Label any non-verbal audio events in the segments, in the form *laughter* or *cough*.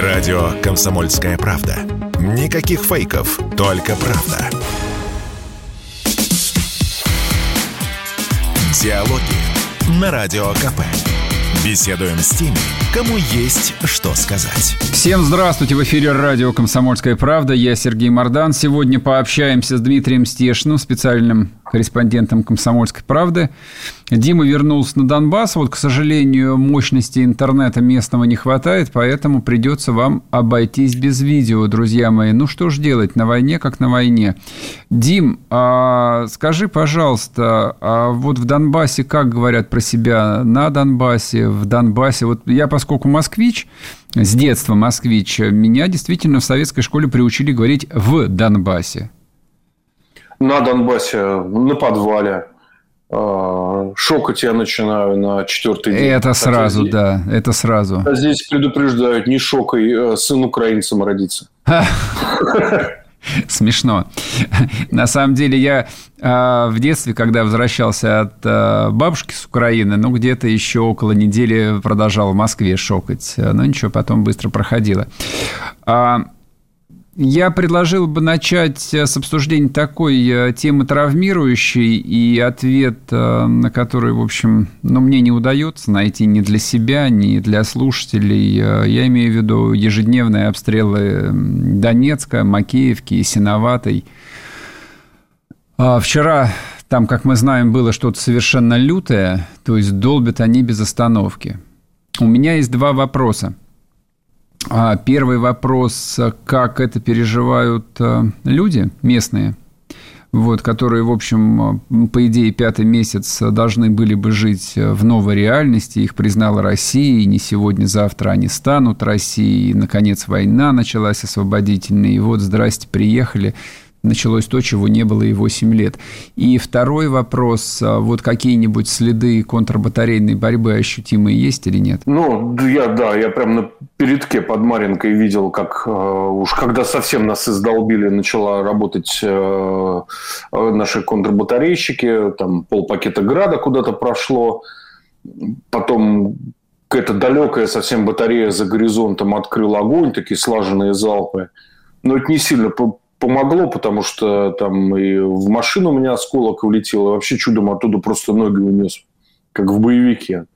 Радио «Комсомольская правда». Никаких фейков, только правда. Диалоги на Радио КП. Беседуем с теми, кому есть что сказать. Всем здравствуйте! В эфире радио «Комсомольская правда». Я Сергей Мордан. Сегодня пообщаемся с Дмитрием Стешиным, специальным корреспондентом «Комсомольской правды». Дима вернулся на Донбасс. Вот, к сожалению, мощности интернета местного не хватает, поэтому придется вам обойтись без видео, друзья мои. Ну, что ж делать, на войне как на войне. Дим, а скажи, пожалуйста, а вот в Донбассе как говорят про себя на Донбассе, в Донбассе? Вот я, поскольку москвич, с детства москвич, меня действительно в советской школе приучили говорить «в Донбассе» на Донбассе, на подвале. А, шокать я начинаю на четвертый день. Это сразу, здесь, да, это сразу. А здесь предупреждают, не шокай, а сын украинцем родится. Смешно. На самом деле я в детстве, когда возвращался от бабушки с Украины, ну, где-то еще около недели продолжал в Москве шокать. Но ничего, потом быстро проходило. Я предложил бы начать э, с обсуждения такой э, темы травмирующей и ответ э, на который, в общем, ну, мне не удается найти ни для себя, ни для слушателей. Я имею в виду ежедневные обстрелы Донецка, Макеевки и Синоватой. А вчера там, как мы знаем, было что-то совершенно лютое, то есть долбят они без остановки. У меня есть два вопроса. А первый вопрос, как это переживают э, люди местные, вот, которые, в общем, по идее, пятый месяц должны были бы жить в новой реальности. Их признала Россия, и не сегодня-завтра они станут Россией. И, наконец, война началась освободительная. И вот, здрасте, приехали началось то, чего не было и 8 лет. И второй вопрос, а вот какие-нибудь следы контрбатарейной борьбы ощутимые есть или нет? Ну, я, да, я прям на передке под Маринкой видел, как э, уж когда совсем нас издолбили, начала работать э, э, наши контрбатарейщики, там полпакета града куда-то прошло, потом какая-то далекая совсем батарея за горизонтом открыл огонь, такие слаженные залпы. Но это не сильно помогло, потому что там и в машину у меня осколок улетел, и вообще чудом оттуда просто ноги унес, как в боевике.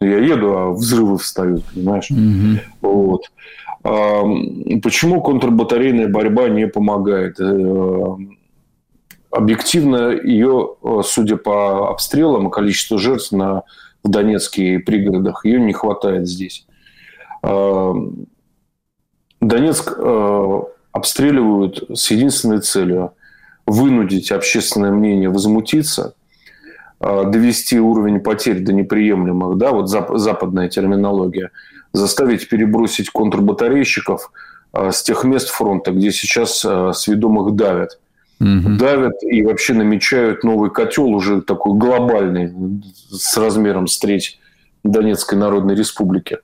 Я еду, а взрывы встают, понимаешь? Угу. Вот. А, почему контрбатарейная борьба не помогает? Э, объективно ее, судя по обстрелам и количеству жертв на, в Донецке пригородах, ее не хватает здесь. А, Донецк э, обстреливают с единственной целью вынудить общественное мнение возмутиться, а, довести уровень потерь до неприемлемых, да, вот западная терминология, заставить перебросить контрбатарейщиков а, с тех мест фронта, где сейчас а, сведомых давят. Угу. Давят и вообще намечают новый котел, уже такой глобальный, с размером с треть Донецкой Народной Республики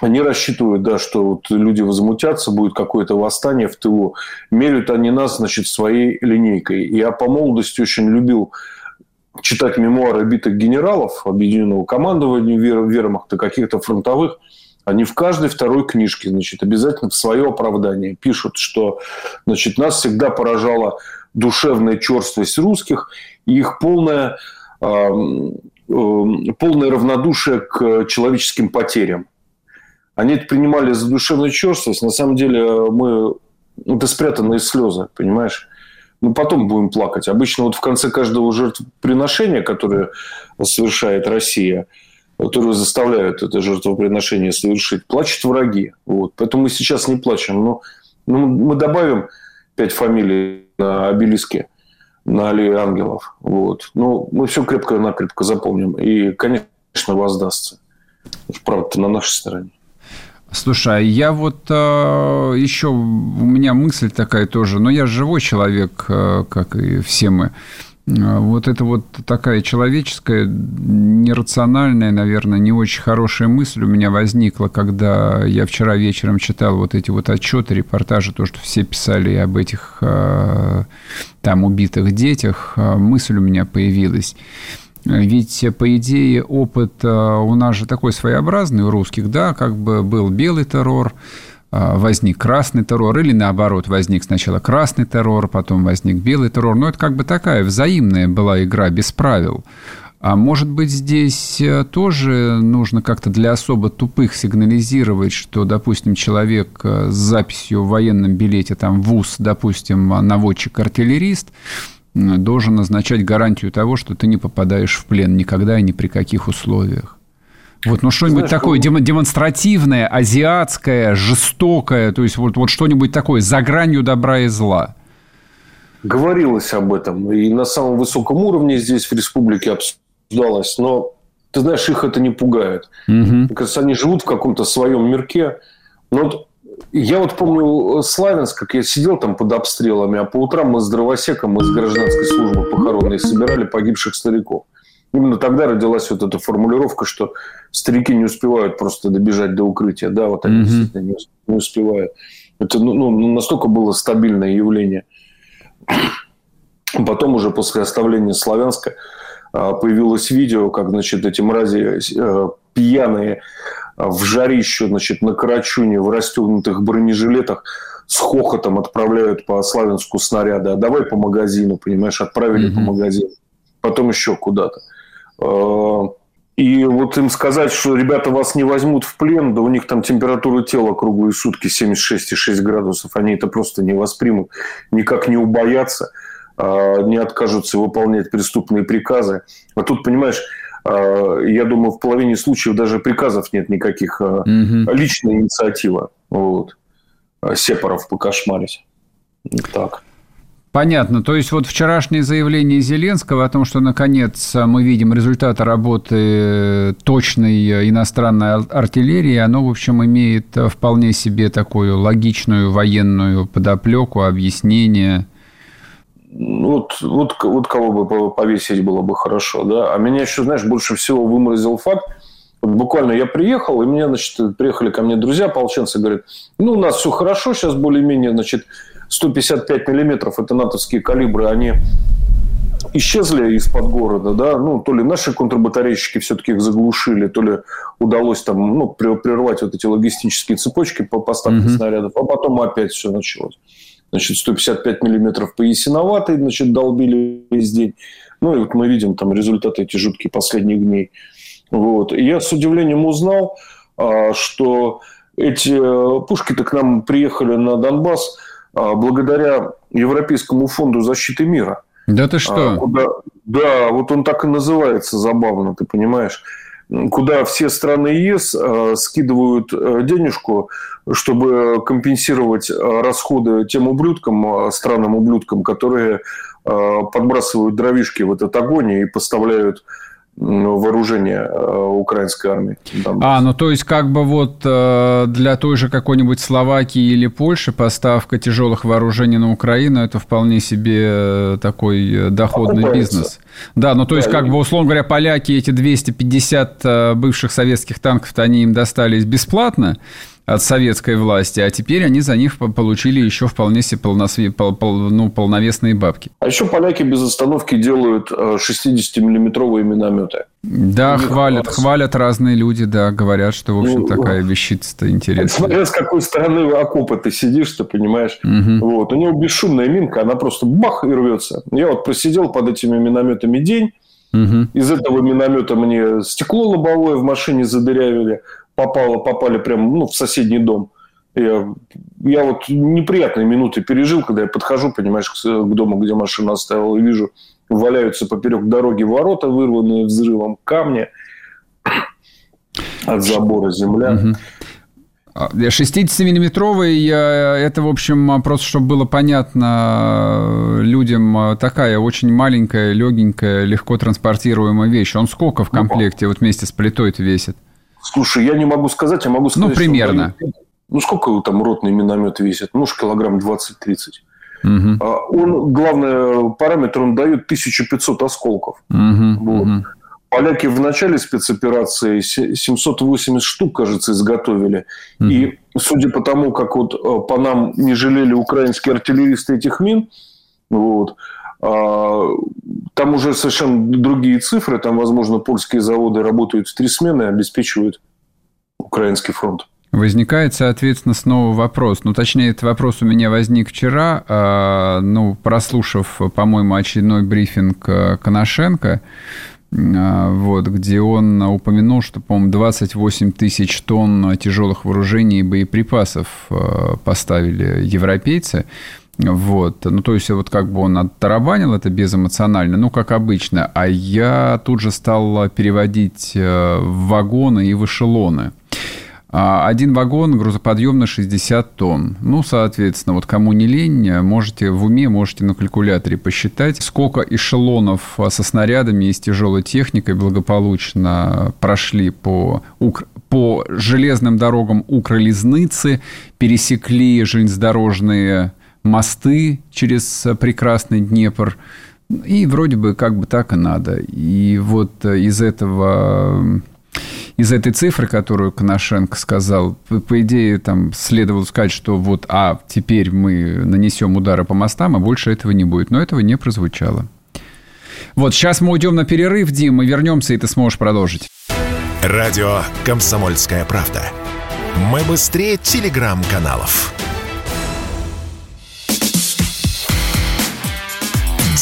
они рассчитывают, да, что вот люди возмутятся, будет какое-то восстание в ТО. Меряют они нас, значит, своей линейкой. Я по молодости очень любил читать мемуары битых генералов объединенного командования вермахта, каких-то фронтовых. Они в каждой второй книжке, значит, обязательно в свое оправдание пишут, что, значит, нас всегда поражала душевная черствость русских и их полное, полное равнодушие к человеческим потерям. Они это принимали за душевную черствость. На самом деле мы... Это спрятанные слезы, понимаешь? Мы потом будем плакать. Обычно вот в конце каждого жертвоприношения, которое совершает Россия, которые заставляют это жертвоприношение совершить, плачут враги. Вот. Поэтому мы сейчас не плачем. Но, но мы добавим пять фамилий на обелиске на аллее ангелов. Вот. Но мы все крепко-накрепко запомним. И, конечно, воздастся. Правда, на нашей стороне. Слушай, а я вот э, еще, у меня мысль такая тоже, но я живой человек, э, как и все мы. Э, вот это вот такая человеческая, нерациональная, наверное, не очень хорошая мысль у меня возникла, когда я вчера вечером читал вот эти вот отчеты, репортажи, то, что все писали об этих э, там убитых детях, э, мысль у меня появилась. Ведь, по идее, опыт у нас же такой своеобразный у русских, да, как бы был белый террор, возник красный террор, или наоборот, возник сначала красный террор, потом возник белый террор. Но это как бы такая взаимная была игра без правил. А может быть, здесь э, тоже нужно как-то для особо тупых сигнализировать, что, допустим, человек э, с записью в военном билете, там, ВУЗ, допустим, наводчик-артиллерист, должен означать гарантию того, что ты не попадаешь в плен никогда и ни при каких условиях. Вот, ну что-нибудь такое ну... демонстративное, азиатское, жестокое, то есть вот, вот что-нибудь такое за гранью добра и зла. Говорилось об этом. И на самом высоком уровне здесь в республике обсуждалось. Но, ты знаешь, их это не пугает. Угу. Мне кажется, они живут в каком-то своем мирке. Но вот я вот помню Славянск, как я сидел там под обстрелами, а по утрам мы с дровосеком из гражданской службы похоронной собирали погибших стариков. Именно тогда родилась вот эта формулировка, что старики не успевают просто добежать до укрытия. Да, вот они mm-hmm. действительно не успевают. Это ну, ну, настолько было стабильное явление. Потом уже после оставления Славянска а, появилось видео, как, значит, эти мрази э, пьяные в жарищу, значит, на Карачуне в расстегнутых бронежилетах с хохотом отправляют по Славянску снаряды. А давай по магазину, понимаешь, отправили mm-hmm. по магазину. Потом еще куда-то. А, и вот им сказать, что ребята вас не возьмут в плен, да у них там температура тела круглые сутки 76,6 градусов, они это просто не воспримут, никак не убоятся, а, не откажутся выполнять преступные приказы. А тут, понимаешь, я думаю, в половине случаев даже приказов нет никаких. Угу. Личная инициатива. Вот. Сепаров покошмарить. Так. Понятно. То есть вот вчерашнее заявление Зеленского о том, что наконец мы видим результаты работы точной иностранной артиллерии, оно, в общем, имеет вполне себе такую логичную военную подоплеку, объяснение. Вот, вот, вот кого бы повесить было бы хорошо, да. А меня еще, знаешь, больше всего выморозил факт, вот буквально я приехал, и мне, значит, приехали ко мне друзья, ополченцы, говорят, ну, у нас все хорошо, сейчас более-менее, значит, 155 миллиметров, это натовские калибры, они исчезли из-под города, да, ну, то ли наши контрбатарейщики все-таки их заглушили, то ли удалось там, ну, прервать вот эти логистические цепочки по поставке mm-hmm. снарядов, а потом опять все началось. Значит, 155 миллиметров по Ясиноватой, значит, долбили весь день. Ну, и вот мы видим там результаты эти жуткие последних дней. Вот. И я с удивлением узнал, а, что эти э, пушки-то к нам приехали на Донбасс – а, благодаря Европейскому фонду защиты мира. Да ты что? А, куда, да, вот он так и называется, забавно, ты понимаешь. Куда все страны ЕС а, скидывают э, денежку, чтобы компенсировать расходы тем ублюдкам, странным ублюдкам, которые подбрасывают дровишки в этот огонь и поставляют вооружения э, украинской армии. А, ну то есть как бы вот э, для той же какой-нибудь Словакии или Польши поставка тяжелых вооружений на Украину это вполне себе э, такой доходный Окупается. бизнес. Да, ну то есть как бы условно говоря поляки эти 250 бывших советских танков они им достались бесплатно, от советской власти, а теперь они за них получили еще вполне себе полносве... пол... Пол... ну, полновесные бабки. А еще поляки без остановки делают 60-миллиметровые минометы. Да, хвалят, класс. хвалят разные люди, да, говорят, что, в общем, ну, такая вещица-то интересная. Смотря с какой стороны окопа ты сидишь, ты понимаешь. Угу. Вот. У него бесшумная минка, она просто бах и рвется. Я вот просидел под этими минометами день, Угу. Из этого миномета мне стекло лобовое в машине задырявили попало, попали прямо ну, в соседний дом. Я, я вот неприятные минуты пережил, когда я подхожу, понимаешь, к, к дому, где машину оставил, и вижу, валяются поперек дороги ворота, вырванные взрывом камни от забора земля. 60-миллиметровый, это, в общем, просто, чтобы было понятно людям, такая очень маленькая, легенькая, легко транспортируемая вещь. Он сколько в ну, комплекте вот вместе с плитой-то весит? Слушай, я не могу сказать, я могу сказать... Ну, примерно. Что, ну, сколько там ротный миномет весит? Ну, килограмм 20-30. Угу. Он, главный параметр, он дает 1500 осколков. Угу, вот. угу. Поляки в начале спецоперации 780 штук, кажется, изготовили. Угу. И судя по тому, как вот э, по нам не жалели украинские артиллеристы этих мин, вот, А, там уже совершенно другие цифры. Там, возможно, польские заводы работают в три смены и обеспечивают украинский фронт. Возникает, соответственно, снова вопрос. Ну, точнее, этот вопрос у меня возник вчера, а, ну, прослушав, по-моему, очередной брифинг э, Коношенко, а, вот, где он упомянул, что, по-моему, 28 тысяч тонн тяжелых вооружений и боеприпасов э, поставили европейцы. Вот. Ну, то есть, вот как бы он оттарабанил это безэмоционально, ну, как обычно. А я тут же стал переводить э, вагоны и в эшелоны. А один вагон грузоподъемно 60 тонн. Ну, соответственно, вот кому не лень, можете в уме, можете на калькуляторе посчитать, сколько эшелонов со снарядами и с тяжелой техникой благополучно прошли по, по железным дорогам Укролизныцы, пересекли железнодорожные мосты через прекрасный Днепр. И вроде бы как бы так и надо. И вот из этого из этой цифры, которую Коношенко сказал, по, по идее, там следовало сказать, что вот, а теперь мы нанесем удары по мостам, а больше этого не будет. Но этого не прозвучало. Вот, сейчас мы уйдем на перерыв, Дим, мы вернемся, и ты сможешь продолжить. Радио «Комсомольская правда». Мы быстрее телеграм-каналов.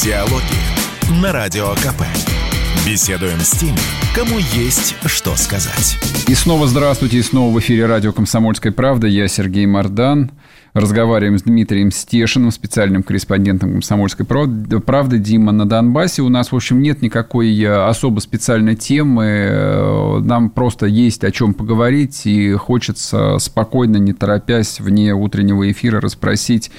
Диалоги на Радио КП. Беседуем с теми, кому есть что сказать. И снова здравствуйте, и снова в эфире радио «Комсомольская правда». Я Сергей Мордан. Разговариваем с Дмитрием Стешиным, специальным корреспондентом «Комсомольской правды». Дима на Донбассе. У нас, в общем, нет никакой э, особо специальной темы. Э, нам просто есть о чем поговорить, и хочется спокойно, не торопясь, вне утреннего эфира расспросить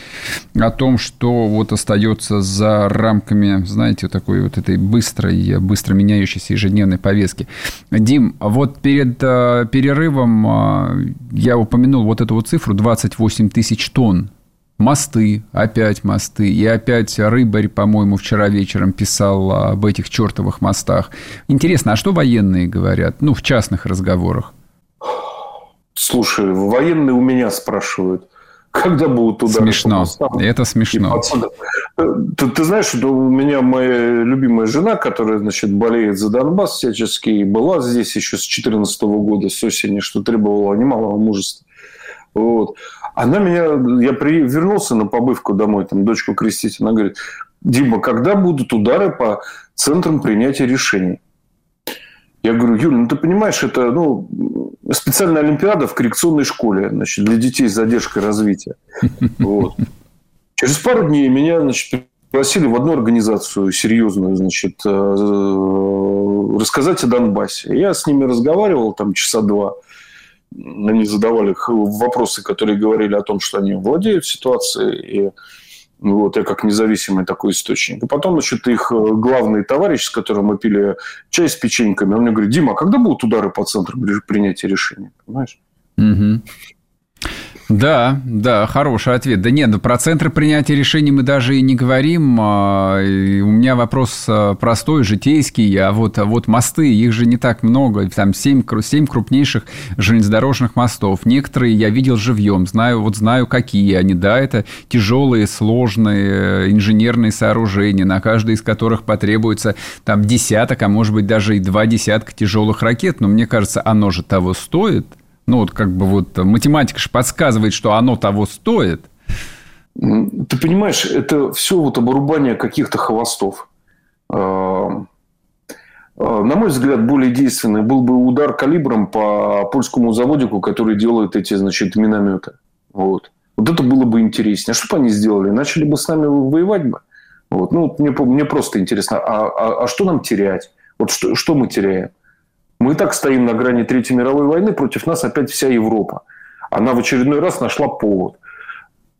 о том, что вот остается за рамками, знаете, такой вот этой быстрой, быстро меняющейся ежедневной повестки. Дим, вот перед э, перерывом я упомянул вот эту вот цифру 28 тысяч тонн. Мосты, опять мосты. И опять Рыбарь, по-моему, вчера вечером писал об этих чертовых мостах. Интересно, а что военные говорят? Ну, в частных разговорах. Слушай, военные у меня спрашивают, когда будут удары Смешно. По Это смешно. Ты, ты знаешь, что у меня моя любимая жена, которая, значит, болеет за Донбасс всячески, и была здесь еще с 2014 года, с осени, что требовало немалого мужества. Вот. Она меня, я при, вернулся на побывку домой, там дочку крестить, она говорит, Дима, когда будут удары по центрам принятия решений? Я говорю, Юля, ну ты понимаешь, это ну, специальная олимпиада в коррекционной школе значит, для детей с задержкой развития. Вот. Через пару дней меня значит, пригласили в одну организацию серьезную, значит, э, рассказать о Донбассе. Я с ними разговаривал там часа два они задавали вопросы, которые говорили о том, что они владеют ситуацией, и вот я как независимый такой источник. И потом, значит, их э, главный товарищ, с которым мы пили чай с печеньками, он мне говорит, Дима, а когда будут удары по центру принятия решения? Понимаешь? Угу. Да, да, хороший ответ. Да нет, ну про центры принятия решений мы даже и не говорим. А, у меня вопрос а, простой, житейский. А вот, а вот мосты, их же не так много. Там 7, 7 крупнейших железнодорожных мостов. Некоторые я видел живьем, знаю, вот знаю, какие они. Да, это тяжелые, сложные э, инженерные сооружения, на каждый из которых потребуется там десяток, а может быть даже и два десятка тяжелых ракет. Но мне кажется, оно же того стоит – ну, вот как бы вот математика же подсказывает, что оно того стоит. Ты понимаешь, это все вот обрубание каких-то хвостов. А, а, на мой взгляд, более действенный был бы удар калибром по польскому заводику, который делает эти, значит, минометы. Вот. Вот это было бы интереснее. А что бы они сделали? Начали бы с нами воевать бы? Вот. Ну, мне, мне просто интересно, а, а, а что нам терять? Вот что, что мы теряем? Мы так стоим на грани Третьей мировой войны, против нас опять вся Европа. Она в очередной раз нашла повод.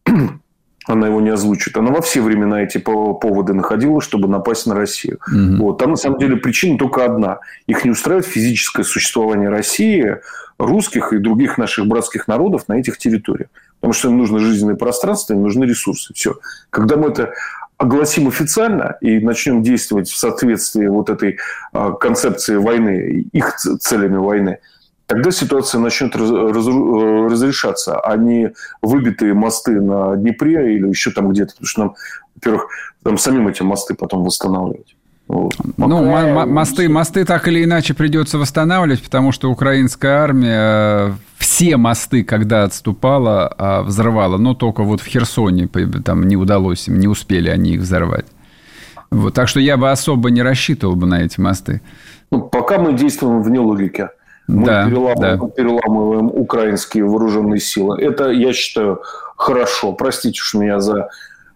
*clears throat* Она его не озвучит. Она во все времена эти поводы находила, чтобы напасть на Россию. Угу. Вот. Там на самом деле причина только одна. Их не устраивает физическое существование России, русских и других наших братских народов на этих территориях. Потому что им нужно жизненное пространство, им нужны ресурсы. Все. Когда мы это огласим официально и начнем действовать в соответствии вот этой а, концепции войны, их целями войны, тогда ситуация начнет раз, разрешаться, а не выбитые мосты на Днепре или еще там где-то. Потому что нам во-первых, там самим эти мосты потом восстанавливать. Вот. Ну, мосты, мосты так или иначе придется восстанавливать, потому что украинская армия все мосты, когда отступала, а, взрывала. Но только вот в Херсоне там не удалось им, не успели они их взорвать. Вот, так что я бы особо не рассчитывал бы на эти мосты. Ну, пока мы действуем вне логики. Мы да, переламываем, да. переламываем украинские вооруженные силы. Это, я считаю, хорошо. Простите уж меня за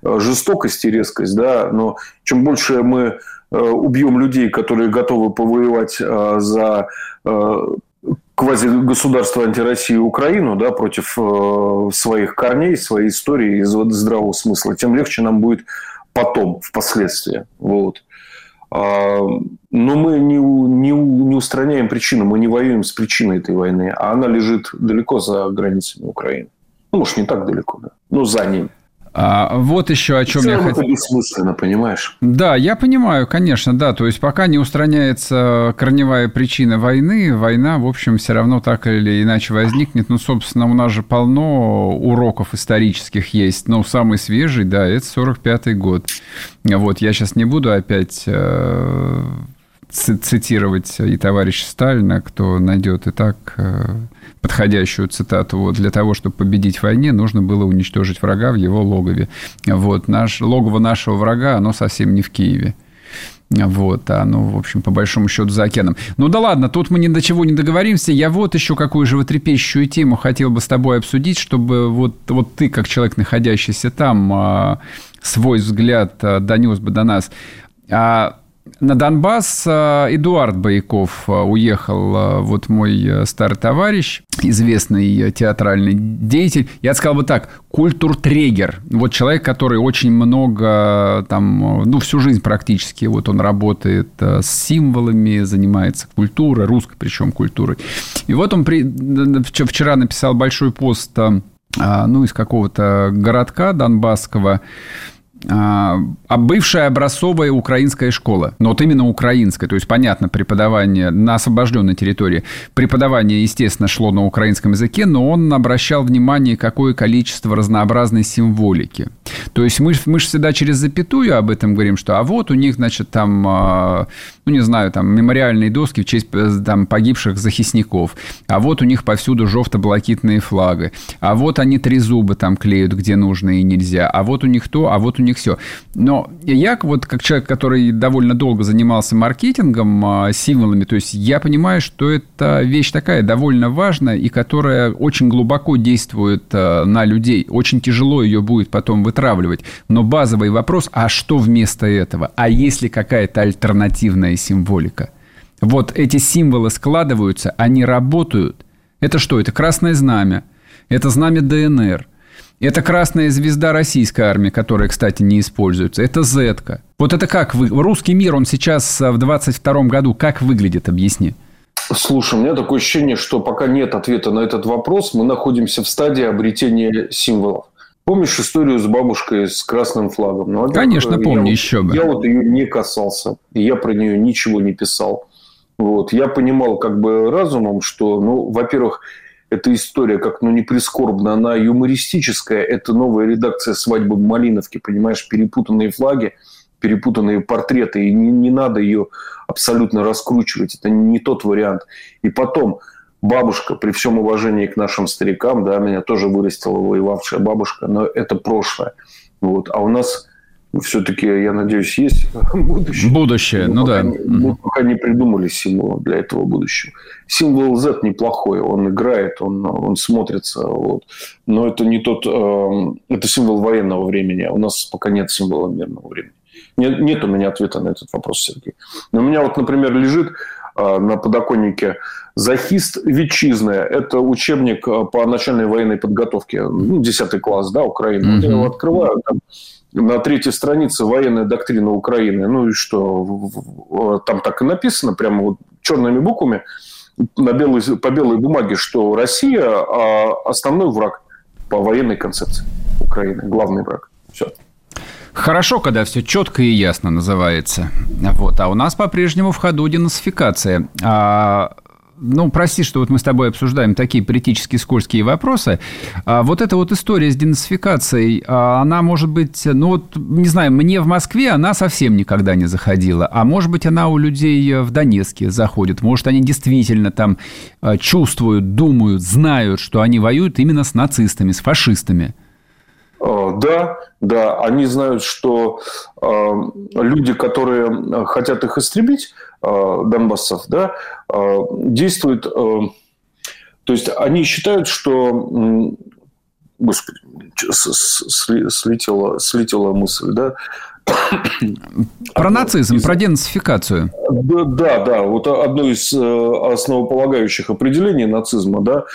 э, жестокость и резкость, да, но чем больше мы э, убьем людей, которые готовы повоевать э, за квазигосударство антироссии Украину да, против своих корней, своей истории и здравого смысла, тем легче нам будет потом, впоследствии. Вот. А, но мы не, не, не устраняем причину, мы не воюем с причиной этой войны, а она лежит далеко за границами Украины. Ну, может, не так далеко, да, но за ним. А, вот еще о чем я хотел. Это бессмысленно, понимаешь? Да, я понимаю, конечно, да. То есть пока не устраняется корневая причина войны, война, в общем, все равно так или иначе возникнет. Ну, собственно, у нас же полно уроков исторических есть. Но самый свежий, да, это 45-й год. Вот я сейчас не буду опять э, цитировать и товарища Сталина, кто найдет и так э, подходящую цитату. Вот, для того, чтобы победить в войне, нужно было уничтожить врага в его логове. Вот, наш, логово нашего врага, оно совсем не в Киеве. Вот, а ну, в общем, по большому счету за океаном. Ну да ладно, тут мы ни до чего не договоримся. Я вот еще какую животрепещущую тему хотел бы с тобой обсудить, чтобы вот, вот ты, как человек, находящийся там, а, свой взгляд а, донес бы до нас. А на Донбасс э, Эдуард Бояков э, уехал, э, вот мой старый товарищ, известный театральный деятель. Я сказал бы так, культуртрегер. Вот человек, который очень много, там, ну, всю жизнь практически, вот он работает с символами, занимается культурой, русской причем культурой. И вот он при... вчера написал большой пост ну, из какого-то городка донбасского, а, а бывшая образцовая украинская школа. Но вот именно украинская. То есть, понятно, преподавание на освобожденной территории. Преподавание, естественно, шло на украинском языке, но он обращал внимание, какое количество разнообразной символики. То есть, мы, мы же всегда через запятую об этом говорим, что а вот у них, значит, там, а, ну, не знаю, там, мемориальные доски в честь э, там, погибших захисников. А вот у них повсюду жовто-блакитные флаги. А вот они три зуба там клеют, где нужно и нельзя. А вот у них то, а вот у них них все. Но я вот как человек, который довольно долго занимался маркетингом, а, символами, то есть я понимаю, что это вещь такая довольно важная и которая очень глубоко действует а, на людей. Очень тяжело ее будет потом вытравливать. Но базовый вопрос, а что вместо этого? А есть ли какая-то альтернативная символика? Вот эти символы складываются, они работают. Это что? Это красное знамя. Это знамя ДНР. Это красная звезда российской армии, которая, кстати, не используется. Это Зетка. Вот это как вы... Русский мир, он сейчас в 22 году как выглядит? Объясни. Слушай, у меня такое ощущение, что пока нет ответа на этот вопрос, мы находимся в стадии обретения символов. Помнишь историю с бабушкой с красным флагом? Ну, Конечно, помню, я, еще бы. Я вот ее не касался, и я про нее ничего не писал. Вот. Я понимал как бы разумом, что, ну, во-первых, эта история, как ну не прискорбно, она юмористическая. Это новая редакция «Свадьбы в Малиновке», понимаешь, перепутанные флаги, перепутанные портреты, и не, не надо ее абсолютно раскручивать. Это не тот вариант. И потом, бабушка, при всем уважении к нашим старикам, да, меня тоже вырастила воевавшая бабушка, но это прошлое. Вот. А у нас все-таки, я надеюсь, есть *laughs* будущее. Будущее, мы ну пока, да. Мы пока не придумали символа для этого будущего. Символ Z неплохой, он играет, он, он смотрится, вот. но это не тот, э, это символ военного времени, а у нас пока нет символа мирного времени. Нет, нет у меня ответа на этот вопрос, Сергей. Но у меня вот, например, лежит э, на подоконнике «Захист Ветчизная». Это учебник э, по начальной военной подготовке, ну, 10 класс, да, Украины. Mm-hmm. Я его открываю, там на третьей странице военная доктрина Украины. Ну и что? Там так и написано, прямо вот черными буквами на белой, по белой бумаге, что Россия а основной враг по военной концепции Украины, главный враг. Все. Хорошо, когда все четко и ясно называется. Вот. А у нас по-прежнему в ходу денацификация. А ну, прости, что вот мы с тобой обсуждаем такие политически скользкие вопросы. А вот эта вот история с денацификацией, а, она может быть, ну вот, не знаю, мне в Москве она совсем никогда не заходила, а может быть, она у людей в Донецке заходит, может, они действительно там а, чувствуют, думают, знают, что они воюют именно с нацистами, с фашистами. А, да, да, они знают, что э, люди, которые хотят их истребить, э, донбассов, да, э, действуют, э, то есть они считают, что, господи, слетела, слетела мысль, да, про нацизм, из... про денацификацию. Да, да, Вот одно из э, основополагающих определений нацизма, да,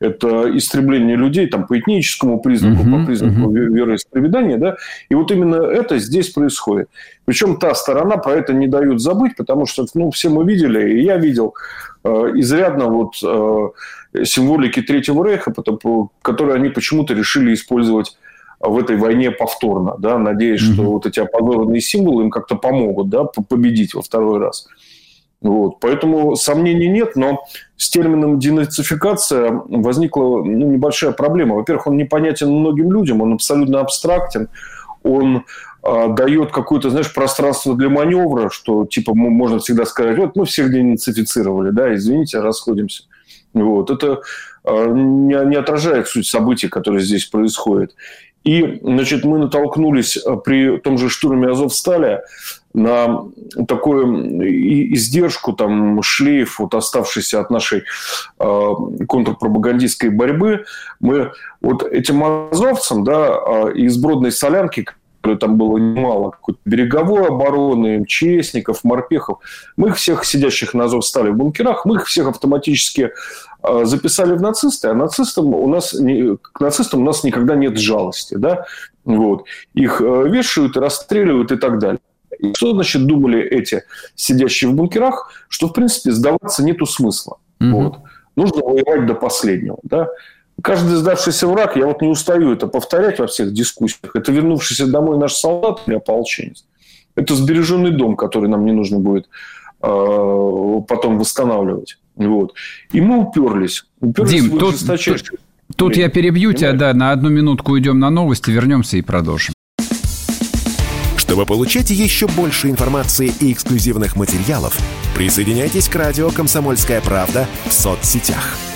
это истребление людей там, по этническому признаку, угу, по признаку угу. вероисповедания. Да, и вот именно это здесь происходит. Причем та сторона про это не дают забыть, потому что ну, все мы видели, и я видел э, изрядно вот, э, символики Третьего Рейха, которые они почему-то решили использовать в этой войне повторно, да, надеясь, mm-hmm. что вот эти опозоренные символы им как-то помогут, да, победить во второй раз. Вот. Поэтому сомнений нет, но с термином денацификация возникла ну, небольшая проблема. Во-первых, он непонятен многим людям, он абсолютно абстрактен, он э, дает какое-то, знаешь, пространство для маневра, что типа можно всегда сказать, вот мы всех денацифицировали, да, извините, расходимся. Вот. Это э, не, не отражает суть событий, которые здесь происходят. И, значит, мы натолкнулись э, при том же штурме Азовстали на такую издержку, там, шлейф, вот оставшийся от нашей э, контрпропагандистской борьбы. Мы вот этим азовцам, да, э, из бродной солянки, там было немало, какой-то береговой обороны, МЧСников, морпехов. Мы их всех, сидящих на Азов стали в бункерах, мы их всех автоматически э, записали в нацисты, а нацистам у нас, к нацистам у нас никогда нет жалости. Да? Вот. Их э, вешают, расстреливают и так далее. И что, значит, думали эти, сидящие в бункерах, что, в принципе, сдаваться нету смысла. Mm-hmm. Вот. Нужно воевать до последнего. Да? Каждый сдавшийся враг, я вот не устаю это повторять во всех дискуссиях, это вернувшийся домой наш солдат или ополченец. Это сбереженный дом, который нам не нужно будет э, потом восстанавливать. Вот. И мы уперлись. уперлись Дим, тут, тут, тут я перебью Понимаешь? тебя, да, на одну минутку уйдем на новости, вернемся и продолжим. Чтобы получать еще больше информации и эксклюзивных материалов, присоединяйтесь к радио «Комсомольская правда» в соцсетях –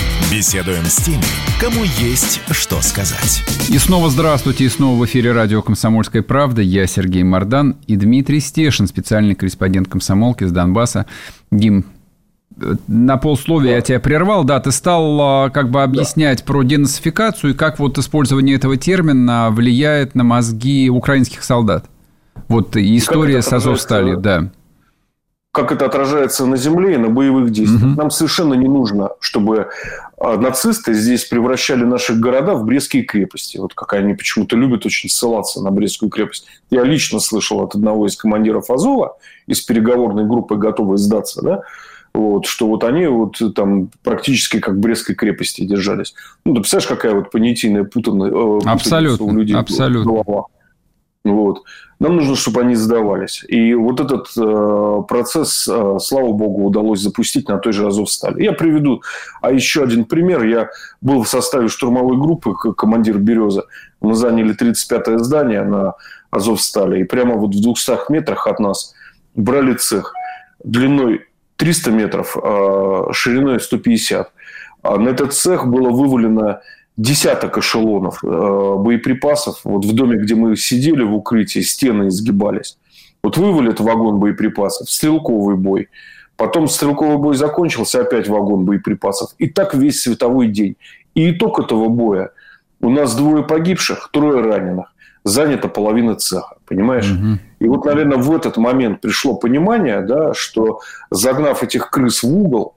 Беседуем с теми, кому есть что сказать. И снова здравствуйте, и снова в эфире радио «Комсомольская правда». Я Сергей Мордан и Дмитрий Стешин, специальный корреспондент «Комсомолки» с Донбасса. Дим, на полсловия я тебя прервал, да, ты стал а, как бы объяснять да. про денацификацию и как вот использование этого термина влияет на мозги украинских солдат. Вот история с Азовстали, да как это отражается на земле и на боевых действиях. Угу. Нам совершенно не нужно, чтобы а, нацисты здесь превращали наши города в Брестские крепости. Вот как они почему-то любят очень ссылаться на Брестскую крепость. Я лично слышал от одного из командиров Азова, из переговорной группы «Готовы сдаться», да, вот, что вот они вот там практически как Брестской крепости держались. Ну, ты представляешь, какая вот понятийная путанная, э, абсолютно, у людей абсолютно. голова. Вот. Нам нужно, чтобы они сдавались. И вот этот э, процесс, э, слава богу, удалось запустить на той же Азовстали. Я приведу а еще один пример. Я был в составе штурмовой группы, командир «Береза». Мы заняли 35-е здание на Азовстали. И прямо вот в 200 метрах от нас брали цех длиной 300 метров, э, шириной 150. А на этот цех было вывалено десяток эшелонов э, боеприпасов. Вот в доме, где мы сидели в укрытии, стены изгибались. Вот вывалит вагон боеприпасов, стрелковый бой. Потом стрелковый бой закончился, опять вагон боеприпасов. И так весь световой день. И итог этого боя. У нас двое погибших, трое раненых. Занята половина цеха, понимаешь? Угу. И вот, наверное, в этот момент пришло понимание, да, что загнав этих крыс в угол,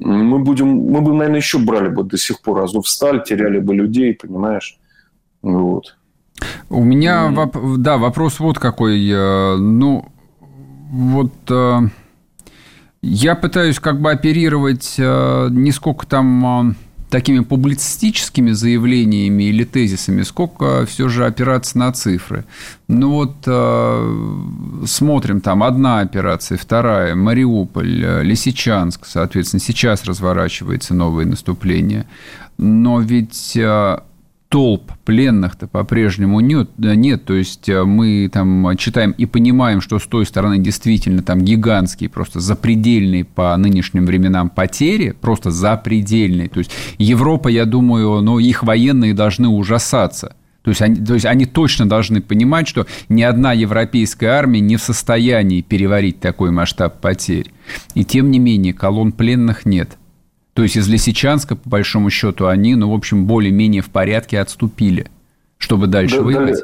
мы будем, мы бы, наверное, еще брали бы до сих пор Азовсталь, теряли бы людей, понимаешь? Вот. У меня, mm. воп- да, вопрос вот какой. Э, ну, вот э, я пытаюсь как бы оперировать э, не сколько там такими публицистическими заявлениями или тезисами, сколько все же опираться на цифры. Ну вот э, смотрим, там одна операция, вторая, Мариуполь, э, Лисичанск, соответственно, сейчас разворачивается новое наступление. Но ведь э, толп пленных-то по-прежнему нет, нет. То есть э, мы там читаем и понимаем, что с той стороны действительно там гигантские, просто запредельные по нынешним временам потери, просто запредельные. То есть Европа, я думаю, ну, их военные должны ужасаться. То есть, они, то есть они точно должны понимать, что ни одна европейская армия не в состоянии переварить такой масштаб потерь. И тем не менее, колонн пленных нет. То есть из Лисичанска, по большому счету, они, ну, в общем, более-менее в порядке отступили, чтобы дальше да, воевать.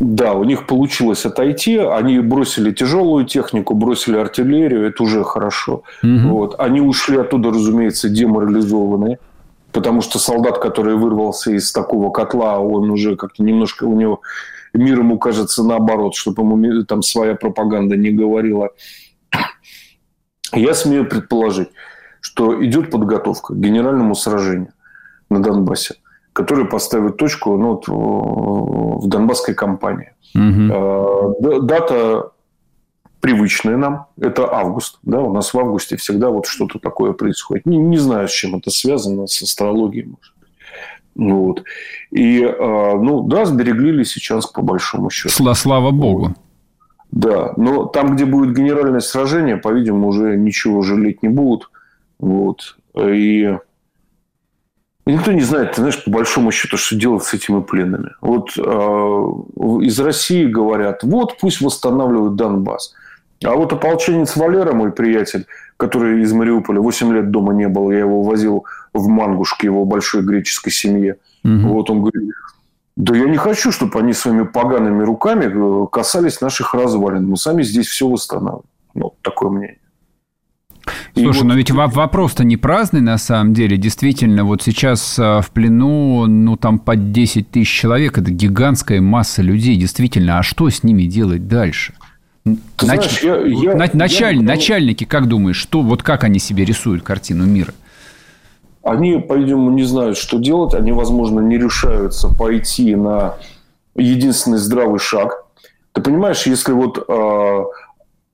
Да, у них получилось отойти. Они бросили тяжелую технику, бросили артиллерию. Это уже хорошо. Угу. Вот. Они ушли оттуда, разумеется, деморализованные. Потому что солдат, который вырвался из такого котла, он уже как-то немножко у него мир ему кажется наоборот, чтобы ему там своя пропаганда не говорила. Я смею предположить, что идет подготовка к генеральному сражению на Донбассе, которое поставит точку ну, вот, в Донбасской кампании. Угу. Дата привычная нам, это август. Да, у нас в августе всегда вот что-то такое происходит. Не, не знаю, с чем это связано, с астрологией, может быть. Вот. И, а, ну, да, сберегли Лисичанск по большому счету. Слава Богу. Да, но там, где будет генеральное сражение, по-видимому, уже ничего жалеть не будут. Вот. И никто не знает, ты знаешь, по большому счету, что делать с этими пленными. Вот э, из России говорят, вот пусть восстанавливают Донбасс. А вот ополченец Валера, мой приятель, который из Мариуполя, 8 лет дома не был, я его возил в Мангушке, его большой греческой семье. Угу. Вот он говорит, да я не хочу, чтобы они своими погаными руками э, касались наших развалин. Мы сами здесь все восстанавливаем. Ну, такое мнение. Слушай, вот... но ведь вопрос-то не праздный на самом деле. Действительно, вот сейчас а, в плену, ну, там под 10 тысяч человек, это гигантская масса людей, действительно. А что с ними делать дальше? Ты Нач... знаешь, я, я, Началь... я... Начальники, как думаешь, что, вот как они себе рисуют картину мира? Они, по-видимому, не знают, что делать. Они, возможно, не решаются пойти на единственный здравый шаг. Ты понимаешь, если вот э,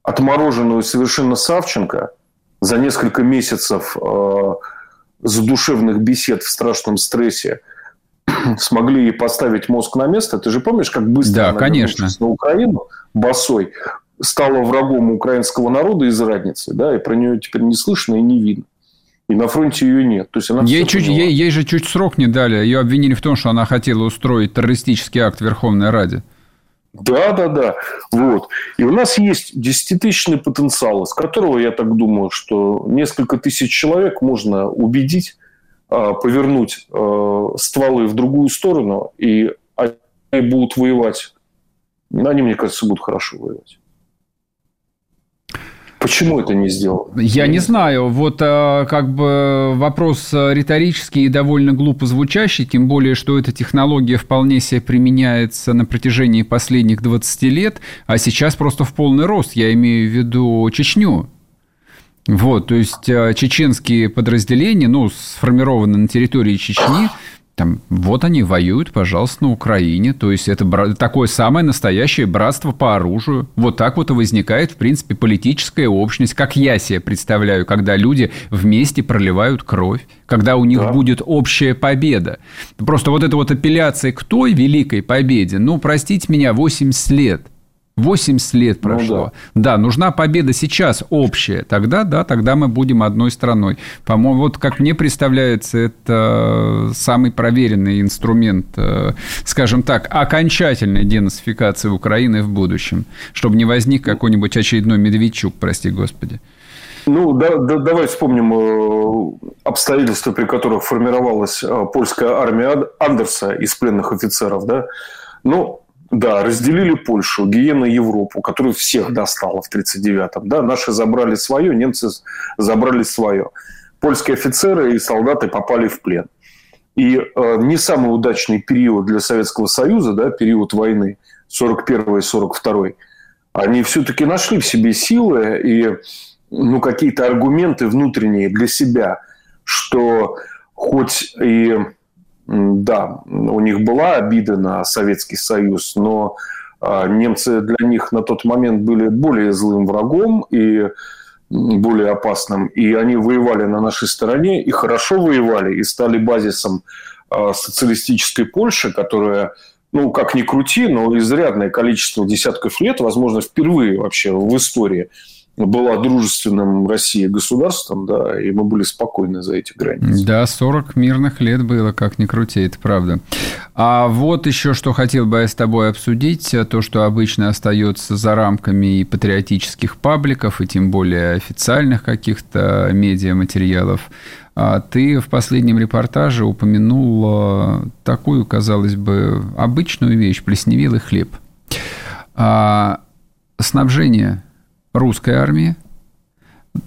отмороженную совершенно Савченко – за несколько месяцев э, задушевных бесед в страшном стрессе *clears throat* смогли поставить мозг на место. Ты же помнишь, как быстро да, она конечно. на Украину босой стала врагом украинского народа из радницы, да, и про нее теперь не слышно и не видно. И на фронте ее нет. То есть она ей, чуть, ей, ей же чуть срок не дали. Ее обвинили в том, что она хотела устроить террористический акт в Верховной Раде. Да, да, да. Вот. И у нас есть десятитысячный потенциал, из которого, я так думаю, что несколько тысяч человек можно убедить а, повернуть а, стволы в другую сторону, и они будут воевать. Они, мне кажется, будут хорошо воевать. Почему это не сделал? Я не знаю. Вот э, как бы вопрос риторический и довольно глупо звучащий, тем более, что эта технология вполне себе применяется на протяжении последних 20 лет, а сейчас просто в полный рост. Я имею в виду Чечню. Вот, то есть э, чеченские подразделения, ну, сформированы на территории Чечни, там, вот они воюют, пожалуйста, на Украине. То есть это бра- такое самое настоящее братство по оружию. Вот так вот и возникает, в принципе, политическая общность, как я себе представляю, когда люди вместе проливают кровь, когда у них да. будет общая победа. Просто вот эта вот апелляция к той великой победе, ну, простите меня, 80 лет. 80 лет прошло. Ну, да. да, нужна победа сейчас общая. Тогда, да, тогда мы будем одной страной. По-моему, вот как мне представляется, это самый проверенный инструмент, э, скажем так, окончательной денацификации Украины в будущем, чтобы не возник какой-нибудь очередной Медведчук, прости господи. Ну, да, да, давай вспомним э, обстоятельства, при которых формировалась э, польская армия Андерса из пленных офицеров. Да? Ну, да, разделили Польшу, гиена Европу, которую всех достала в 1939-м. Да, наши забрали свое, немцы забрали свое. Польские офицеры и солдаты попали в плен. И э, не самый удачный период для Советского Союза, да, период войны, 41 и 42 они все-таки нашли в себе силы и ну, какие-то аргументы внутренние для себя, что хоть и да, у них была обида на Советский Союз, но а, немцы для них на тот момент были более злым врагом и более опасным. И они воевали на нашей стороне, и хорошо воевали, и стали базисом а, социалистической Польши, которая ну, как ни крути, но изрядное количество десятков лет, возможно, впервые вообще в истории была дружественным России государством, да, и мы были спокойны за эти границы. Да, 40 мирных лет было, как ни крути, это правда. А вот еще что хотел бы я с тобой обсудить, то, что обычно остается за рамками и патриотических пабликов, и тем более официальных каких-то медиаматериалов. А ты в последнем репортаже упомянул такую, казалось бы, обычную вещь – плесневелый хлеб. А снабжение русской армии,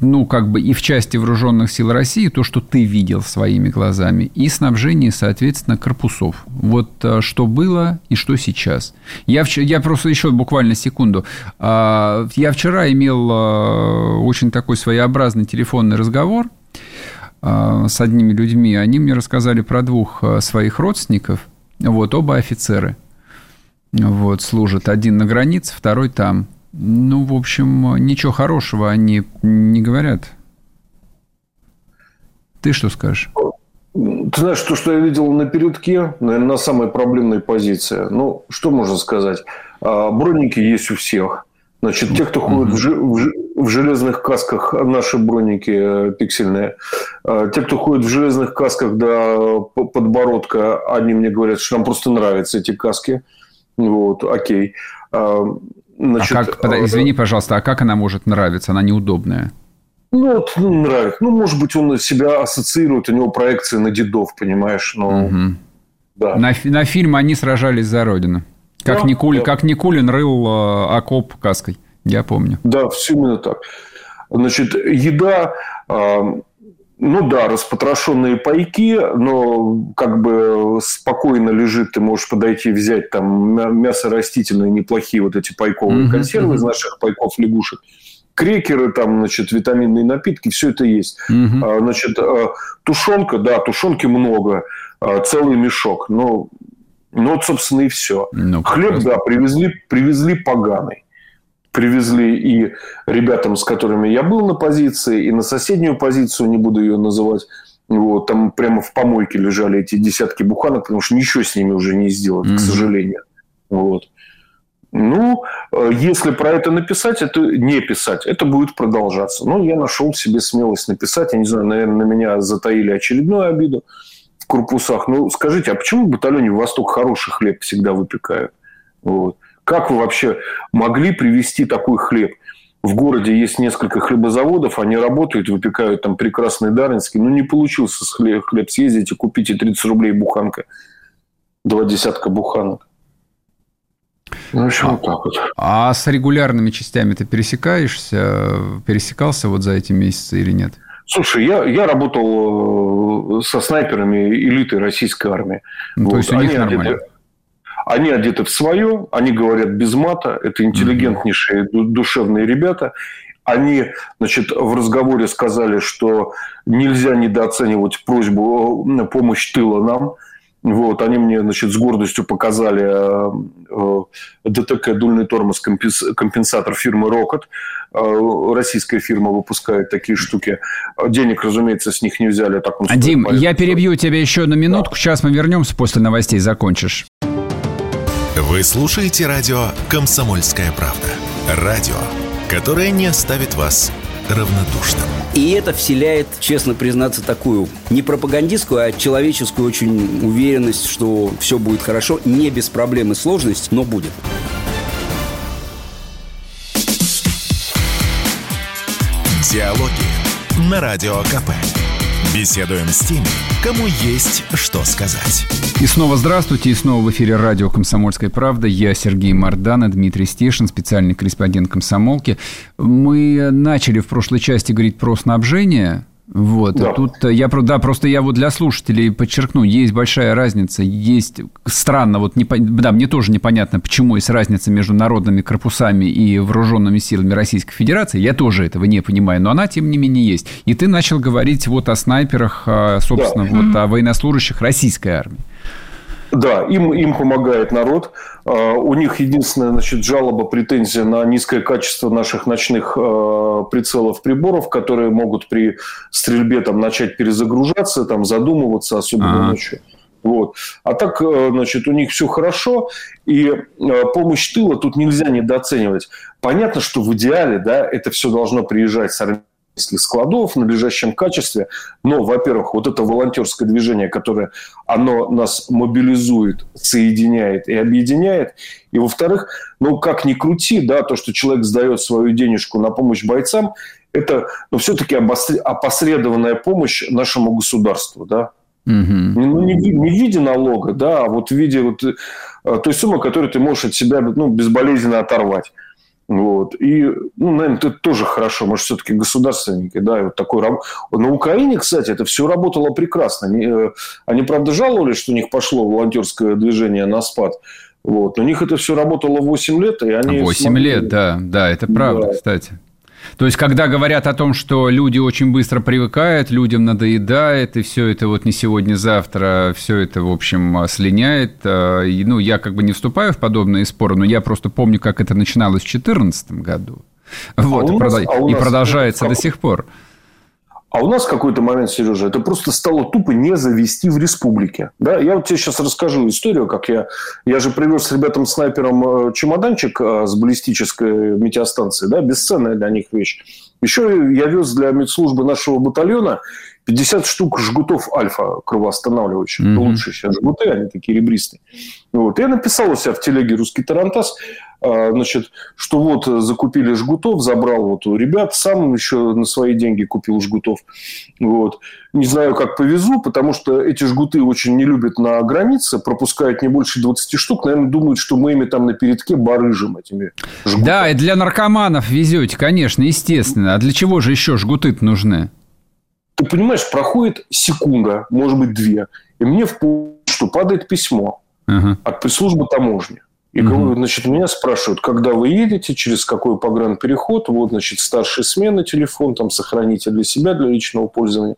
ну, как бы и в части вооруженных сил России, то, что ты видел своими глазами, и снабжение, соответственно, корпусов. Вот э, что было и что сейчас. Я, вчера, я просто еще буквально секунду. А, я вчера имел э, очень такой своеобразный телефонный разговор э, с одними людьми. Они мне рассказали про двух своих родственников. Вот, оба офицеры. Вот, служат. Один на границе, второй там. Ну, в общем, ничего хорошего они не говорят. Ты что скажешь? Ты знаешь, то, что я видел на передке, наверное, на самой проблемной позиции. Ну, что можно сказать? А, броники есть у всех. Значит, те, кто ходит в, в, железных касках, наши броники э, пиксельные, а, те, кто ходит в железных касках до подбородка, они мне говорят, что нам просто нравятся эти каски. Вот, окей. Значит, а как, э, извини, пожалуйста, а как она может нравиться? Она неудобная. Ну, вот ну, нравится. Ну, может быть, он себя ассоциирует, у него проекции на дедов, понимаешь? Но, угу. да. на, на фильм они сражались за Родину. Как, да, Никулин, да. как Никулин рыл э, окоп каской. Я помню. Да, все именно так. Значит, еда... Э, ну да, распотрошенные пайки, но как бы спокойно лежит, ты можешь подойти и взять там мясо растительное, неплохие вот эти пайковые mm-hmm. консервы из наших пайков лягушек. Крекеры, там, значит, витаминные напитки, все это есть. Mm-hmm. Значит, а, тушенка, да, тушенки много, а, целый мешок. Но, ну вот, собственно, и все. Ну, Хлеб, да, привезли, привезли поганый привезли и ребятам, с которыми я был на позиции, и на соседнюю позицию, не буду ее называть, вот, там прямо в помойке лежали эти десятки буханок, потому что ничего с ними уже не сделать, mm-hmm. к сожалению. Вот. Ну, э, если про это написать, это не писать, это будет продолжаться. Но я нашел в себе смелость написать. Я не знаю, наверное, на меня затаили очередную обиду в корпусах. Ну, скажите, а почему в батальоне «Восток» хороший хлеб всегда выпекают? Вот. Как вы вообще могли привезти такой хлеб? В городе есть несколько хлебозаводов, они работают, выпекают там прекрасный даринский. Ну, не получился хлеб, хлеб съездите, купите 30 рублей буханка. Два десятка буханок. Ну, в общем, а, вот так вот. А с регулярными частями ты пересекаешься, пересекался вот за эти месяцы или нет? Слушай, я, я работал э, со снайперами элиты российской армии. Ну, вот. То есть у них Они нормально. Одеты, они одеты в свое, они говорят без мата, это интеллигентнейшие душевные ребята. Они, значит, в разговоре сказали, что нельзя недооценивать просьбу на помощь тыла нам. Вот, они мне, значит, с гордостью показали э, э, ДТК дульный тормоз компенсатор фирмы Рокот. Э, российская фирма выпускает такие штуки. Денег, разумеется, с них не взяли. Так он Дим, я перебью тебя еще на минутку. Да. Сейчас мы вернемся после новостей, закончишь. Вы слушаете радио «Комсомольская правда». Радио, которое не оставит вас равнодушным. И это вселяет, честно признаться, такую не пропагандистскую, а человеческую очень уверенность, что все будет хорошо, не без проблем и сложностей, но будет. Диалоги на Радио КП. Беседуем с теми, кому есть что сказать. И снова здравствуйте, и снова в эфире радио «Комсомольская правда». Я Сергей Мордан и Дмитрий Стешин, специальный корреспондент «Комсомолки». Мы начали в прошлой части говорить про снабжение, Вот, да. тут я, да, просто я вот для слушателей подчеркну, есть большая разница, есть странно, вот, не, да, мне тоже непонятно, почему есть разница между народными корпусами и вооруженными силами Российской Федерации, я тоже этого не понимаю, но она, тем не менее, есть. И ты начал говорить вот о снайперах, а, собственно, да. вот о военнослужащих российской армии. Да, им, им помогает народ. А, у них единственная значит, жалоба, претензия на низкое качество наших ночных а, прицелов приборов, которые могут при стрельбе там, начать перезагружаться, там, задумываться, особенно А-а-а. ночью. Вот. А так, э, значит, у них все хорошо, и помощь тыла тут нельзя недооценивать. Понятно, что в идеале, да, это все должно приезжать с армии складов в надлежащем качестве. Но, во-первых, вот это волонтерское движение, которое оно нас мобилизует, соединяет и объединяет. И, во-вторых, ну, как ни крути, да, то, что человек сдает свою денежку на помощь бойцам, это ну, все-таки опосредованная помощь нашему государству, да. Угу. Ну, не, не в виде налога, да, а вот в виде вот э, той суммы, которую ты можешь от себя ну, безболезненно оторвать. Вот. И, ну, наверное, это тоже хорошо. Мы же все-таки государственники, да, и вот такой На Украине, кстати, это все работало прекрасно. Они, э, они, правда, жаловались, что у них пошло волонтерское движение на спад. Вот. У них это все работало 8 лет, и они... 8 смогли... лет, да, да, это правда, да. кстати. То есть, когда говорят о том, что люди очень быстро привыкают, людям надоедает, и все это вот не сегодня-завтра, все это, в общем, слиняет. Э, и, ну, я как бы не вступаю в подобные споры, но я просто помню, как это начиналось в 2014 году. А вот, и, нас, прод... а и продолжается до сих пор. А у нас в какой-то момент, Сережа, это просто стало тупо не завести в республике. Да? Я вот тебе сейчас расскажу историю, как я... Я же привез с ребятам-снайпером э, чемоданчик э, с баллистической метеостанции. Да? Бесценная для них вещь. Еще я вез для медслужбы нашего батальона 50 штук жгутов альфа кровоостанавливающих. Mm-hmm. Лучшие сейчас жгуты, они такие ребристые. Вот. Я написал у себя в телеге «Русский Тарантас», а, значит, что вот закупили жгутов, забрал вот у ребят, сам еще на свои деньги купил жгутов. Вот. Не знаю, как повезу, потому что эти жгуты очень не любят на границе, пропускают не больше 20 штук. Наверное, думают, что мы ими там на передке барыжим этими жгутами. Да, и для наркоманов везете, конечно, естественно. А для чего же еще жгуты нужны? Ты понимаешь, проходит секунда, может быть, две, и мне в почту падает письмо uh-huh. от пресс-службы таможни. И, угу. значит, меня спрашивают, когда вы едете, через какой погранпереход, вот, значит, старшая смена, телефон, там, сохраните для себя, для личного пользования.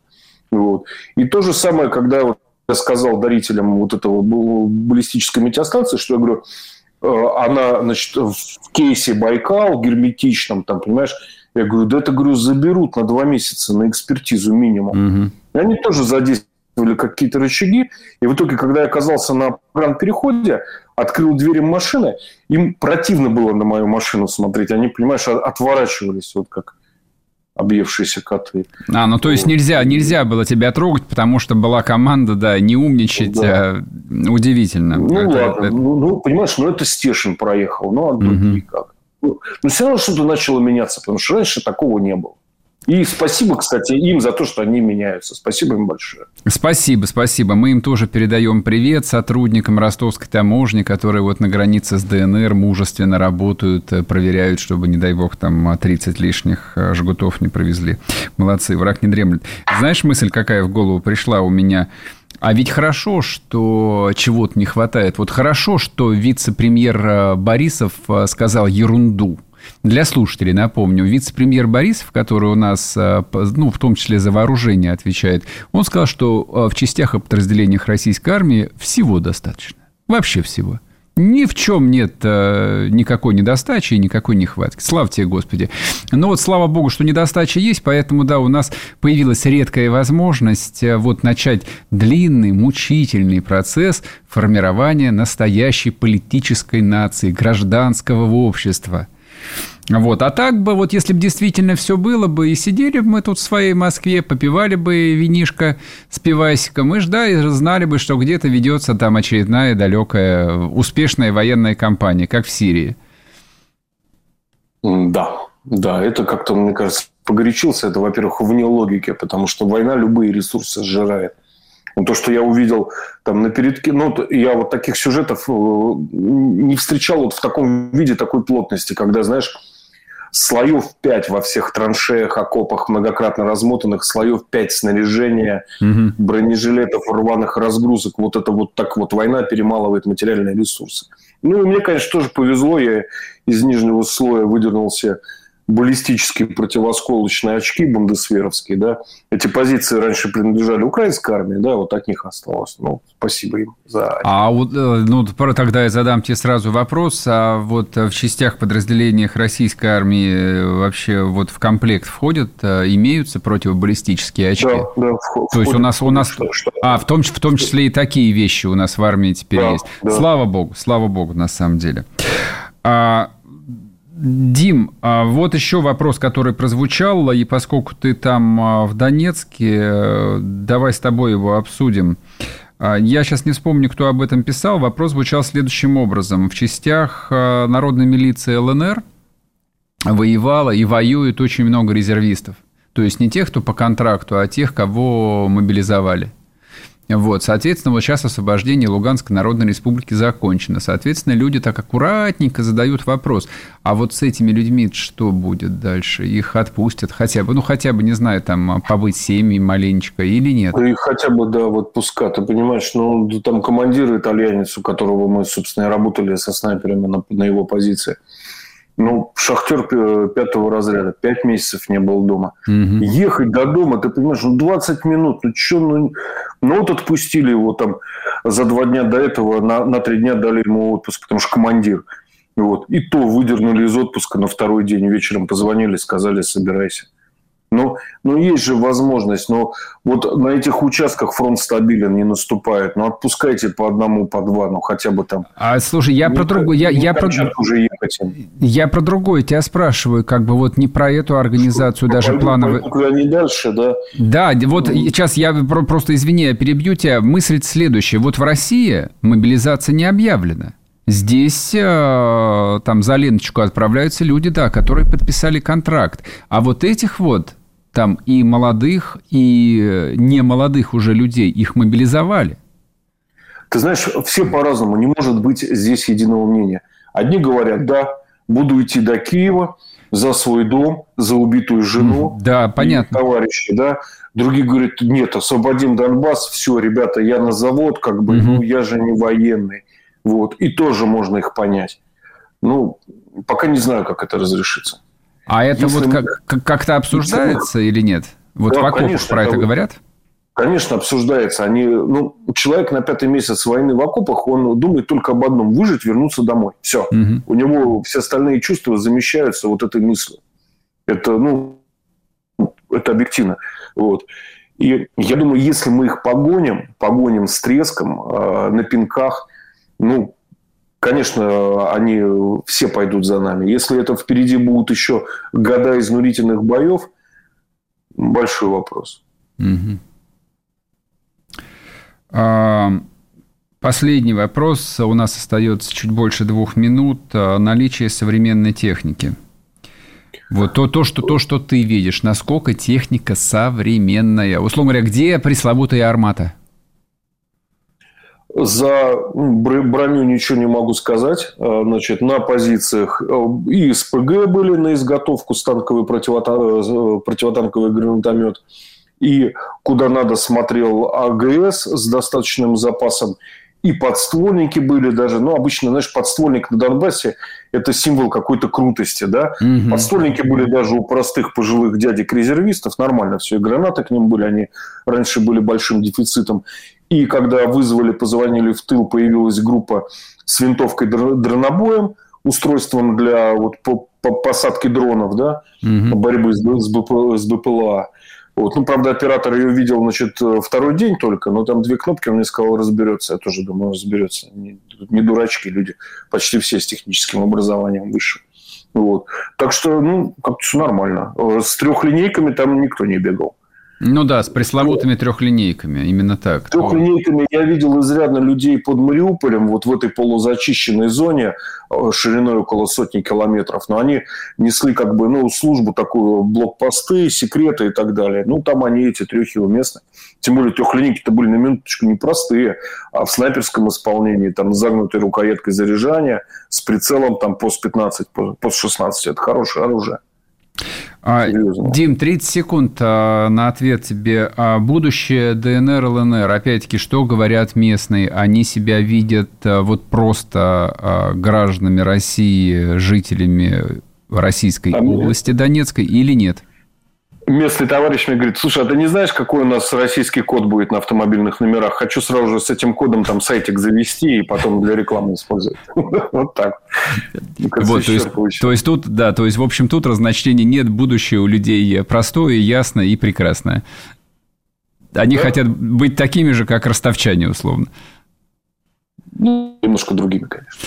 Вот. И то же самое, когда вот я сказал дарителям вот этого баллистической метеостанции, что я говорю, э, она, значит, в кейсе Байкал, герметичном, там, понимаешь, я говорю, да это, говорю, заберут на два месяца на экспертизу минимум. Угу. И они тоже задействовали какие-то рычаги. И в итоге, когда я оказался на переходе, открыл двери машины, им противно было на мою машину смотреть. Они, понимаешь, отворачивались, вот как объевшиеся коты. А, ну то есть нельзя, нельзя было тебя трогать, потому что была команда, да, не умничать. Да. А, удивительно. Ну это, ладно, это... Ну, ну понимаешь, ну это Стешин проехал, ну а угу. никак. Ну, но все равно что-то начало меняться, потому что раньше такого не было. И спасибо, кстати, им за то, что они меняются. Спасибо им большое. Спасибо, спасибо. Мы им тоже передаем привет сотрудникам ростовской таможни, которые вот на границе с ДНР мужественно работают, э, проверяют, чтобы, не дай бог, там 30 лишних э, жгутов не провезли. Молодцы, враг не дремлет. Знаешь, мысль какая в голову пришла у меня? А ведь хорошо, что чего-то не хватает. Вот хорошо, что вице-премьер э, Борисов сказал ерунду для слушателей напомню, вице-премьер Борисов, который у нас, э, ну, в том числе за вооружение отвечает, он сказал, что э, в частях и подразделениях российской армии всего достаточно. Вообще всего. Ни в чем нет э, никакой недостачи и никакой нехватки. Слава тебе, Господи. Но вот слава Богу, что недостача есть, поэтому, да, у нас появилась редкая возможность э, вот начать длинный, мучительный процесс формирования настоящей политической нации, гражданского общества – вот. А так бы, вот если бы действительно все было бы, и сидели бы мы тут в своей Москве, попивали бы винишко с пивасиком, и ждали, знали бы, что где-то ведется там очередная далекая успешная военная кампания, как в Сирии. Да, да, это как-то, мне кажется, погорячился. Это, во-первых, вне логики, потому что война любые ресурсы сжирает. Ну, то, что я увидел там на передке, ну, я вот таких сюжетов э, не встречал вот в таком виде, такой плотности, когда, знаешь, слоев 5 во всех траншеях, окопах, многократно размотанных, слоев 5 снаряжения, угу. бронежилетов, рваных разгрузок. Вот это вот так вот война перемалывает материальные ресурсы. Ну, и мне, конечно, тоже повезло. Я из нижнего слоя выдернулся баллистические противосколочные очки бундесверовские, да, эти позиции раньше принадлежали украинской армии, да, вот от них осталось. Ну, спасибо им за... А вот, э, ну, тогда я задам тебе сразу вопрос, а вот в частях, подразделениях российской армии э, вообще вот в комплект входят, э, имеются противобаллистические очки? Да, да, входят. То есть у нас, у нас... Что, что? А, в том, в том числе и такие вещи у нас в армии теперь да, есть. Да. Слава богу, слава богу, на самом деле. А, Дим, а вот еще вопрос, который прозвучал, и поскольку ты там а, в Донецке, э, давай с тобой его обсудим. А, я сейчас не вспомню, кто об этом писал. Вопрос звучал следующим образом. В частях народной милиции ЛНР воевало и воюет очень много резервистов. То есть не тех, кто по контракту, а тех, кого мобилизовали. Вот, соответственно, вот сейчас освобождение Луганской Народной Республики закончено. Соответственно, люди так аккуратненько задают вопрос, а вот с этими людьми что будет дальше? Их отпустят хотя бы, ну, хотя бы, не знаю, там, побыть семьей маленечко или нет? И хотя бы, да, вот пуска, ты понимаешь, ну, там командир итальянец, у которого мы, собственно, работали со снайперами на, на его позиции, ну, шахтер пятого разряда, пять месяцев не был дома. Угу. Ехать до дома, ты понимаешь, ну, 20 минут, ну, что, ну, ну, вот отпустили его там за два дня до этого, на, на три дня дали ему отпуск, потому что командир. Вот. И то выдернули из отпуска на второй день, вечером позвонили, сказали, собирайся. Ну, ну, есть же возможность, но вот на этих участках фронт стабилен, не наступает. Ну, отпускайте по одному, по два, ну, хотя бы там. А, слушай, я не про другое... Я, я, про... уже ехать. я про другое тебя спрашиваю, как бы вот не про эту организацию, Что, даже пойду, плановую. Пойду, не дальше, да? Да, вот ну. сейчас я просто, извини, я перебью тебя. Мысль следующая. Вот в России мобилизация не объявлена. Здесь э, там за ленточку отправляются люди, да, которые подписали контракт. А вот этих вот там и молодых, и э, не молодых уже людей, их мобилизовали. Ты знаешь, все по-разному. Не может быть здесь единого мнения. Одни говорят, да, буду идти до Киева за свой дом, за убитую жену. Да, понятно. Товарищи, да. Другие говорят, нет, освободим Донбасс, все, ребята, я на завод, как бы, угу. ну, я же не военный. Вот. И тоже можно их понять. Ну, пока не знаю, как это разрешится. А это Если вот как, как-то обсуждается или нет? Вот да, в окопах конечно, про это, это говорят? Конечно, обсуждается. Они, ну, человек на пятый месяц войны в окопах, он думает только об одном – выжить, вернуться домой. Все. Угу. У него все остальные чувства замещаются вот этой мыслью. Это, ну, это объективно. Вот. И я думаю, если мы их погоним, погоним с треском э, на пинках, ну, конечно, они все пойдут за нами. Если это впереди будут еще года изнурительных боев, большой вопрос. Угу. А, последний вопрос. У нас остается чуть больше двух минут. А, наличие современной техники. Вот то, то, что, то, что ты видишь, насколько техника современная. Условно говоря, где пресловутая армата? За броню ничего не могу сказать. А, значит, на позициях э, и СПГ были на изготовку станковый противотан... Э, противотанковый гранатомет. И куда надо смотрел АГС с достаточным запасом. И подствольники были даже. Ну, обычно, знаешь, подствольник на Донбассе – это символ какой-то крутости, да. Угу. Подствольники были даже у простых пожилых дядек-резервистов. Нормально все. И гранаты к ним были. Они раньше были большим дефицитом. И когда вызвали, позвонили в тыл, появилась группа с винтовкой дронобоем, устройством для вот, посадки дронов, да, угу. борьбы с, с, БП, с БПЛА. Вот. Ну, правда, оператор ее видел, значит, второй день только, но там две кнопки, он мне сказал, разберется. Я тоже думаю, разберется. Не, не дурачки люди, почти все с техническим образованием выше. Вот. Так что, ну, как-то все нормально. С трехлинейками там никто не бегал. Ну да, с пресловутыми вот. трехлинейками, именно так. Трехлинейками я видел изрядно людей под Мариуполем, вот в этой полузачищенной зоне, э, шириной около сотни километров, но они несли как бы, ну, службу такую, блокпосты, секреты и так далее. Ну, там они, эти трехи уместны. Тем более трехлинейки-то были на минуточку непростые, а в снайперском исполнении, там, с загнутой рукояткой заряжания, с прицелом там ПОС-15, ПОС-16, это хорошее оружие. А, Дим, 30 секунд а, на ответ тебе. А, будущее ДНР, ЛНР, опять-таки, что говорят местные? Они себя видят вот просто гражданами России, жителями Российской а области Донецкой или нет? Местный товарищ мне говорит, слушай, а ты не знаешь, какой у нас российский код будет на автомобильных номерах? Хочу сразу же с этим кодом там сайтик завести и потом для рекламы использовать. *laughs* Вот так. Вот, то, есть, то есть тут, да, то есть, в общем, тут разночтений нет, будущее у людей простое, ясное и прекрасное. Они хотят быть такими же, как ростовчане, условно. Ну, немножко другими, конечно.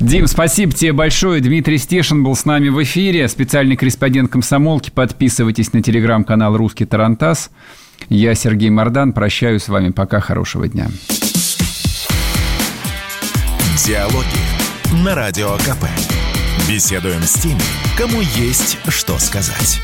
Дим, спасибо тебе большое. Дмитрий Стешин был с нами в эфире. Специальный корреспондент комсомолки. Подписывайтесь на телеграм-канал «Русский Тарантас». Я Сергей Мордан. Прощаюсь с вами. Пока. Хорошего дня. Диалоги на Радио КП. Беседуем с теми, кому есть что сказать.